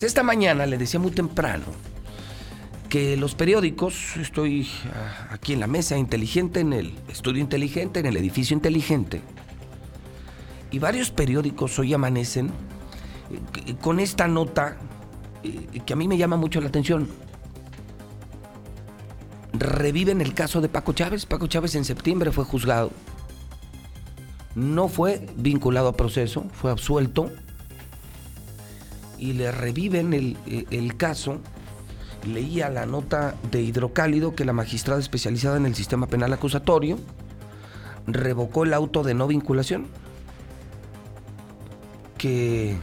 Esta mañana le decía muy temprano que los periódicos, estoy ah, aquí en la mesa inteligente, en el estudio inteligente, en el edificio inteligente, y varios periódicos hoy amanecen eh, con esta nota eh, que a mí me llama mucho la atención. Reviven el caso de Paco Chávez. Paco Chávez en septiembre fue juzgado. No fue vinculado a proceso, fue absuelto y le reviven el, caso. Leía la nota de hidrocálido que la magistrada especializada en el sistema penal acusatorio revocó el auto de no vinculación que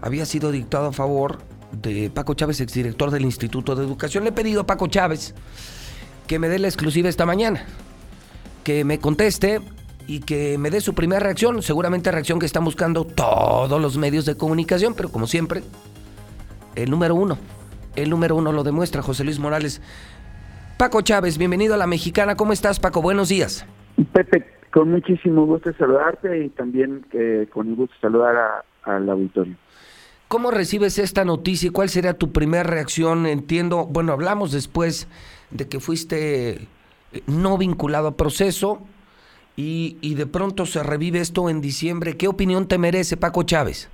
había sido dictado a favor de Paco Chávez, exdirector del Instituto de Educación. Le he pedido a Paco Chávez que me dé la exclusiva esta mañana, que me conteste y que me dé su primera reacción, seguramente reacción que están buscando todos los medios de comunicación, pero como siempre, el número uno, el número uno lo demuestra José Luis Morales. Paco Chávez, bienvenido a La Mexicana, ¿cómo estás Paco? Buenos días. Pepe, con muchísimo gusto saludarte y también eh, con gusto saludar al auditorio. ¿Cómo recibes esta noticia y cuál sería tu primera reacción? Entiendo, bueno, hablamos después de que fuiste eh, no vinculado a proceso, y, de pronto se revive esto en diciembre. ¿Qué opinión te merece Paco Chávez?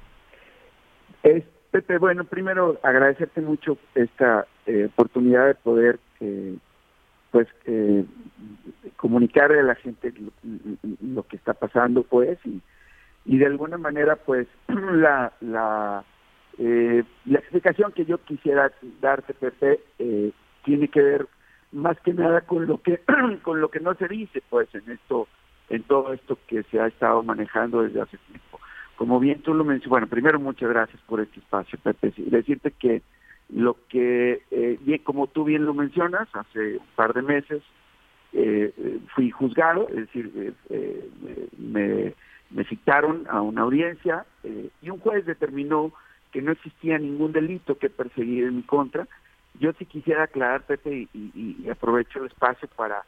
Es, Pepe, bueno, primero agradecerte mucho esta eh, oportunidad de poder eh, pues eh, comunicarle a la gente lo, que está pasando pues y, y de alguna manera pues la la eh, la explicación que yo quisiera darte Pepe tiene que ver más que nada con lo que con lo que no se dice pues en esto en todo esto que se ha estado manejando desde hace tiempo. Como bien tú lo mencionas, bueno, primero muchas gracias por este espacio, Pepe. Y decirte que lo que, eh, bien, como tú bien lo mencionas, hace un par de meses eh, fui juzgado, es decir, eh, me, me citaron a una audiencia y un juez determinó que no existía ningún delito que perseguir en mi contra. Yo sí quisiera aclarar, Pepe, y aprovecho el espacio para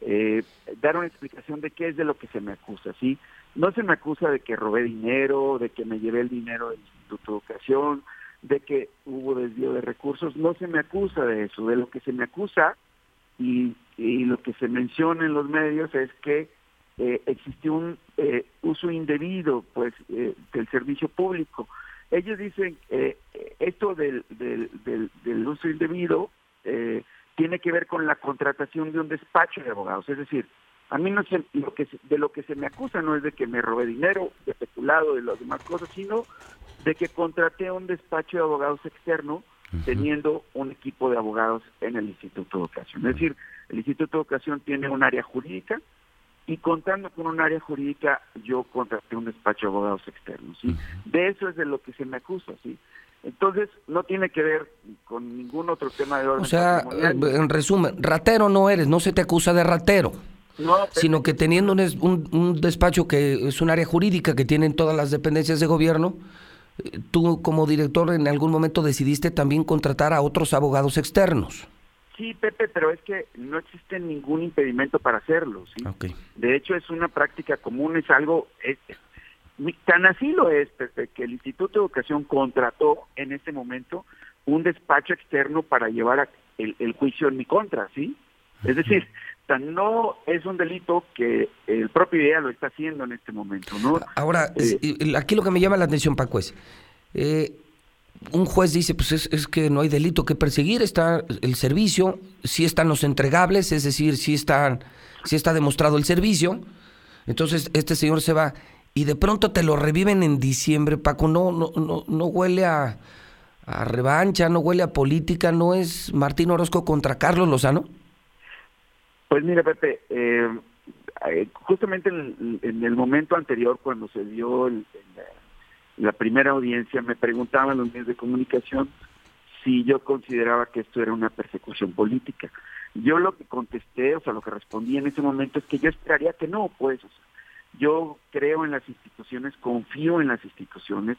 eh, dar una explicación de qué es de lo que se me acusa, ¿sí? No se me acusa de que robé dinero, de que me llevé el dinero del Instituto de Educación, de que hubo desvío de recursos, no se me acusa de eso, de lo que se me acusa y, lo que se menciona en los medios es que eh, existió un eh, uso indebido pues eh, del servicio público. Ellos dicen eh, esto del, del, del, del uso indebido eh, tiene que ver con la contratación de un despacho de abogados. Es decir, a mí no sé, lo que de lo que se me acusa no es de que me robé dinero, de peculado, de las demás cosas, sino de que contraté un despacho de abogados externo teniendo un equipo de abogados en el Instituto de Educación. Es decir, el Instituto de Educación tiene un área jurídica y contando con un área jurídica yo contraté un despacho de abogados externos. ¿sí? De eso es de lo que se me acusa. ¿sí? Entonces, no tiene que ver con ningún otro tema de orden. O sea, en resumen, ratero no eres, no se te acusa de ratero. sino que teniendo un, un, despacho que es un área jurídica que tienen todas las dependencias de gobierno, eh, tú como director en algún momento decidiste también contratar a otros abogados externos. Sí, Pepe, pero es que no existe ningún impedimento para hacerlo. ¿sí? De hecho, es una práctica común, es algo, Tan así lo es, que el Instituto de Educación contrató en este momento un despacho externo para llevar el, juicio en mi contra, ¿sí? Es decir, tan no es un delito que el propio IDEA lo está haciendo en este momento, ¿no? Ahora, eh, aquí lo que me llama la atención, Paco, es... Eh, un juez dice, pues es, que no hay delito que perseguir, está el servicio, si están los entregables, es decir, si están, si está demostrado el servicio. Entonces, este señor se va y de pronto te lo reviven en diciembre, Paco, no, no, no, no huele a, revancha, no huele a política, ¿no es Martín Orozco contra Carlos Lozano? Pues mira, Pepe, eh, eh, justamente en, el momento anterior, cuando se dio la, primera audiencia, me preguntaban los medios de comunicación si yo consideraba que esto era una persecución política. Yo lo que contesté, o sea, lo que respondí en ese momento es que yo esperaría que no, pues, o sea, yo creo en las instituciones, confío en las instituciones.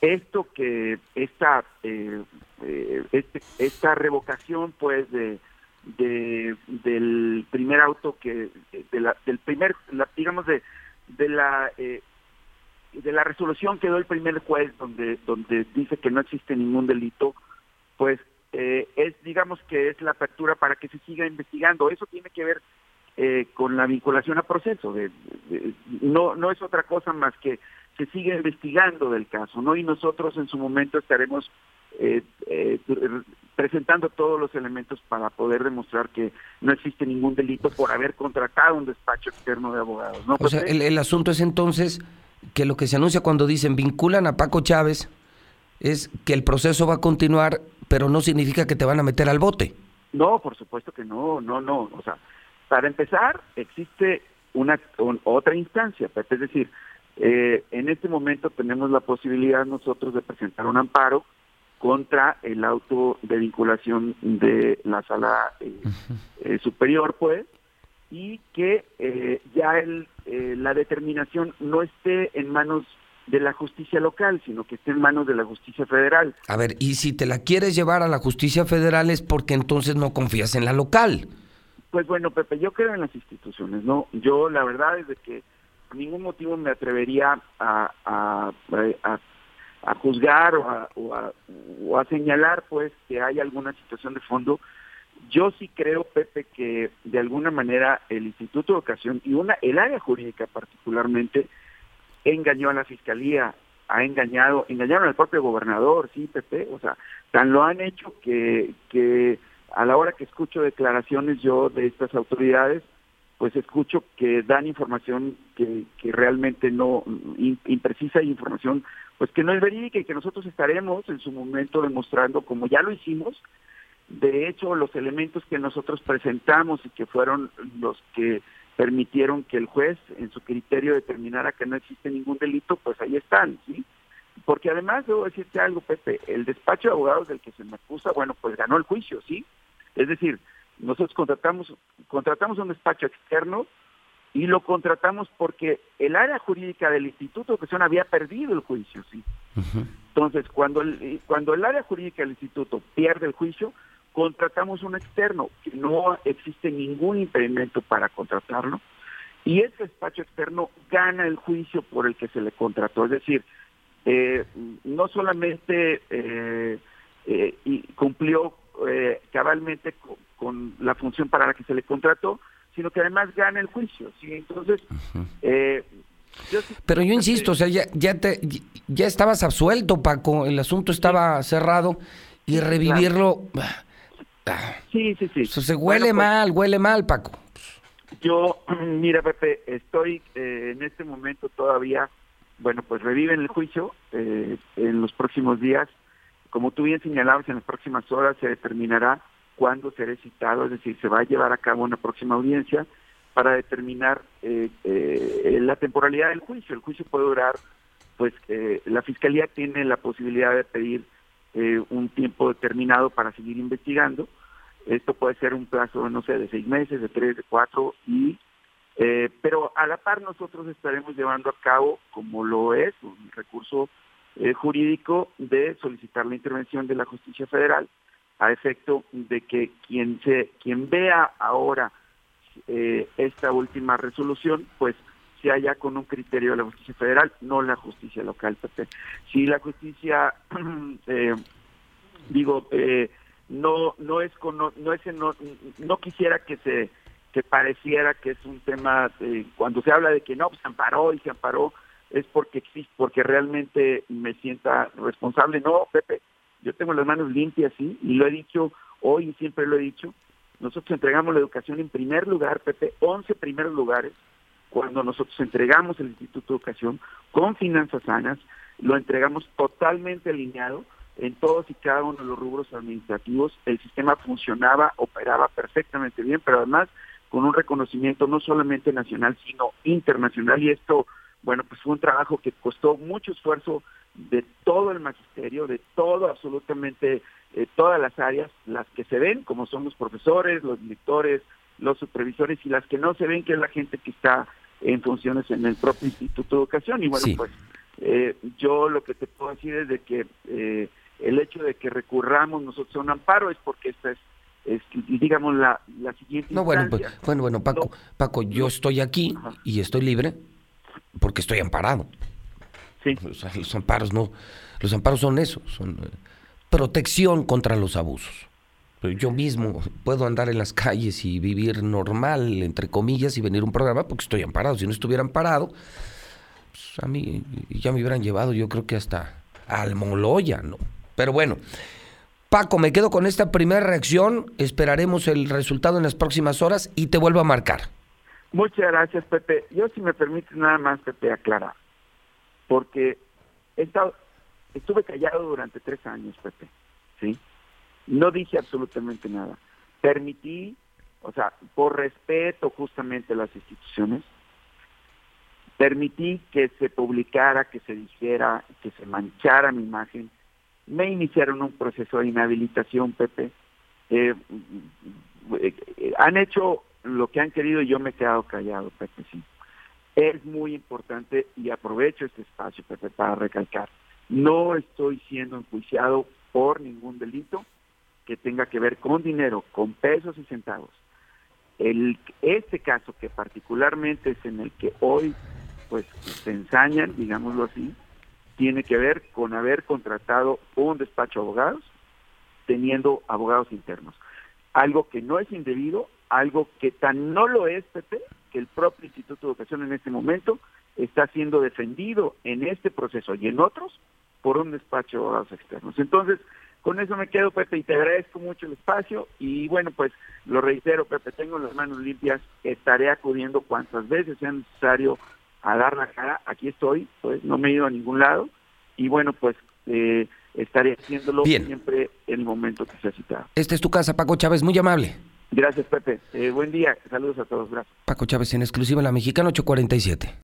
Esto que esta eh, eh, este, esta revocación, pues, de, del primer auto que de la, del primer, digamos de de la eh, de la resolución que dio el primer juez donde donde dice que no existe ningún delito, pues eh, es digamos que es la apertura para que se siga investigando. Eso tiene que ver eh, con la vinculación a proceso. De, no no es otra cosa más que se sigue investigando del caso, ¿no? Y nosotros en su momento estaremos eh, eh, presentando todos los elementos para poder demostrar que no existe ningún delito por haber contratado un despacho externo de abogados. ¿no? O sea, el, el asunto es entonces que lo que se anuncia cuando dicen vinculan a Paco Chávez es que el proceso va a continuar, pero no significa que te van a meter al bote. No, por supuesto que no, no, no. O sea, para empezar, existe una otra instancia, es decir, eh, en este momento tenemos la posibilidad nosotros de presentar un amparo contra el auto de vinculación de la sala eh, eh, superior, pues, y que ya el, la determinación no esté en manos de la justicia local, sino que esté en manos de la justicia federal. A ver, y si te la quieres llevar a la justicia federal es porque entonces no confías en la local. Pues bueno, Pepe, yo creo en las instituciones, ¿no? Yo la verdad es de que ningún motivo me atrevería a, a, a, juzgar o a, o a, señalar pues que hay alguna situación de fondo. Yo sí creo, Pepe, que de alguna manera el Instituto de Educación y una el área jurídica particularmente engañó a la Fiscalía, ha engañado, engañaron al propio gobernador, sí, Pepe, o sea, tan lo han hecho que, que a la hora que escucho declaraciones yo de estas autoridades, pues escucho que dan información que, que realmente no, imprecisa información, pues que no es verídica y que nosotros estaremos en su momento demostrando, como ya lo hicimos, de hecho los elementos que nosotros presentamos y que fueron los que permitieron que el juez en su criterio determinara que no existe ningún delito, pues ahí están, ¿sí? Porque además debo decirte algo, Pepe, el despacho de abogados del que se me acusa, bueno, pues ganó el juicio, ¿sí? Es decir, nosotros contratamos, contratamos un despacho externo y lo contratamos porque el área jurídica del Instituto de Educación había perdido el juicio, ¿sí? Entonces, cuando el, cuando el área jurídica del instituto pierde el juicio, contratamos un externo, que no existe ningún impedimento para contratarlo, y ese despacho externo gana el juicio por el que se le contrató. Es decir, eh, no solamente eh, eh, y cumplió eh, cabalmente con, la función para la que se le contrató, sino que además gana el juicio. ¿sí? Entonces, eh, pero yo insisto, o sea, ya, ya, te, ya estabas absuelto, Paco, el asunto estaba cerrado y revivirlo... Ah, sí, sí, sí. se huele pues, mal, huele mal, Paco. Yo, mira, Pepe, estoy eh, en este momento todavía, bueno, pues reviven el juicio en los próximos días como tú bien señalabas, en las próximas horas se determinará cuándo seré citado, es decir, se va a llevar a cabo una próxima audiencia para determinar eh, eh, la temporalidad del juicio. El juicio puede durar, pues eh, la Fiscalía tiene la posibilidad de pedir un tiempo determinado para seguir investigando. Esto puede ser un plazo, no sé, de seis meses, de tres, de cuatro, y pero a la par nosotros estaremos llevando a cabo, como lo es, un recurso eh, jurídico de solicitar la intervención de la justicia federal a efecto de que quien se quien vea ahora eh, esta última resolución pues se haya con un criterio de la justicia federal no la justicia local si la justicia eh, digo no no es no, no es no, no quisiera que se que pareciera que es un tema cuando se habla de que no pues, se amparó y se amparó es porque existe, porque realmente me sienta responsable. No, Pepe, yo tengo las manos limpias, y lo he dicho hoy y siempre lo he dicho. Nosotros entregamos la educación en primer lugar, Pepe, 11 primeros lugares, cuando nosotros entregamos el Instituto de Educación con finanzas sanas, lo entregamos totalmente alineado en todos y cada uno de los rubros administrativos. El sistema funcionaba, operaba perfectamente bien, pero además con un reconocimiento no solamente nacional, sino internacional, y esto bueno, pues fue un trabajo que costó mucho esfuerzo de todo el magisterio, de todo, absolutamente eh, todas las áreas, las que se ven, como son los profesores, los directores, los supervisores, y las que no se ven, que es la gente que está en funciones en el propio Instituto de Educación. Y bueno, pues eh, yo lo que te puedo decir es de que eh, el hecho de que recurramos nosotros a un amparo es porque esta es digamos la, la siguiente no bueno pues, bueno bueno Paco Paco yo estoy aquí y estoy libre porque estoy amparado. Sí. los amparos no, los amparos son eso, son eh, protección contra los abusos. Yo mismo puedo andar en las calles y vivir normal, entre comillas, y venir a un programa porque estoy amparado. Si no estuviera amparado, pues a mí ya me hubieran llevado, yo creo que hasta al Moloya, ¿no? Pero bueno, Paco, me quedo con esta primera reacción. Esperaremos el resultado en las próximas horas y te vuelvo a marcar. Muchas gracias, Pepe. Yo, si me permites, nada más, Pepe, aclarar. Porque he estado, estuve callado durante tres años, Pepe. ¿Sí? No dije absolutamente nada. Permití, o sea, por respeto justamente a las instituciones, permití que se publicara, que se dijera, que se manchara mi imagen. Me iniciaron un proceso de inhabilitación, Pepe. Eh, eh, han hecho lo que han querido y yo me he quedado callado, Pepe, sí. Es muy importante y aprovecho este espacio, Pepe, para recalcar. No estoy siendo enjuiciado por ningún delito que tenga que ver con dinero, con pesos y centavos. El, este caso que particularmente es en el que hoy pues se ensañan, digámoslo así, tiene que ver con haber contratado un despacho de abogados teniendo abogados internos. Algo que no es indebido, algo que tan no lo es, Pepe, que el propio Instituto de Educación en este momento está siendo defendido en este proceso y en otros por un despacho de abogados externos. Entonces, con eso me quedo, Pepe, y te agradezco mucho el espacio. Y bueno, pues lo reitero, Pepe, tengo las manos limpias, estaré acudiendo cuantas veces sea necesario a dar la cara. Aquí estoy, pues no me he ido a ningún lado. Y bueno, pues eh, estaré haciéndolo siempre en el momento que sea citado. Esta es tu casa, Paco Chávez, muy amable. Gracias, Pepe. Eh, buen día, saludos a todos, gracias. Paco Chávez en exclusiva, la Mexicana 847.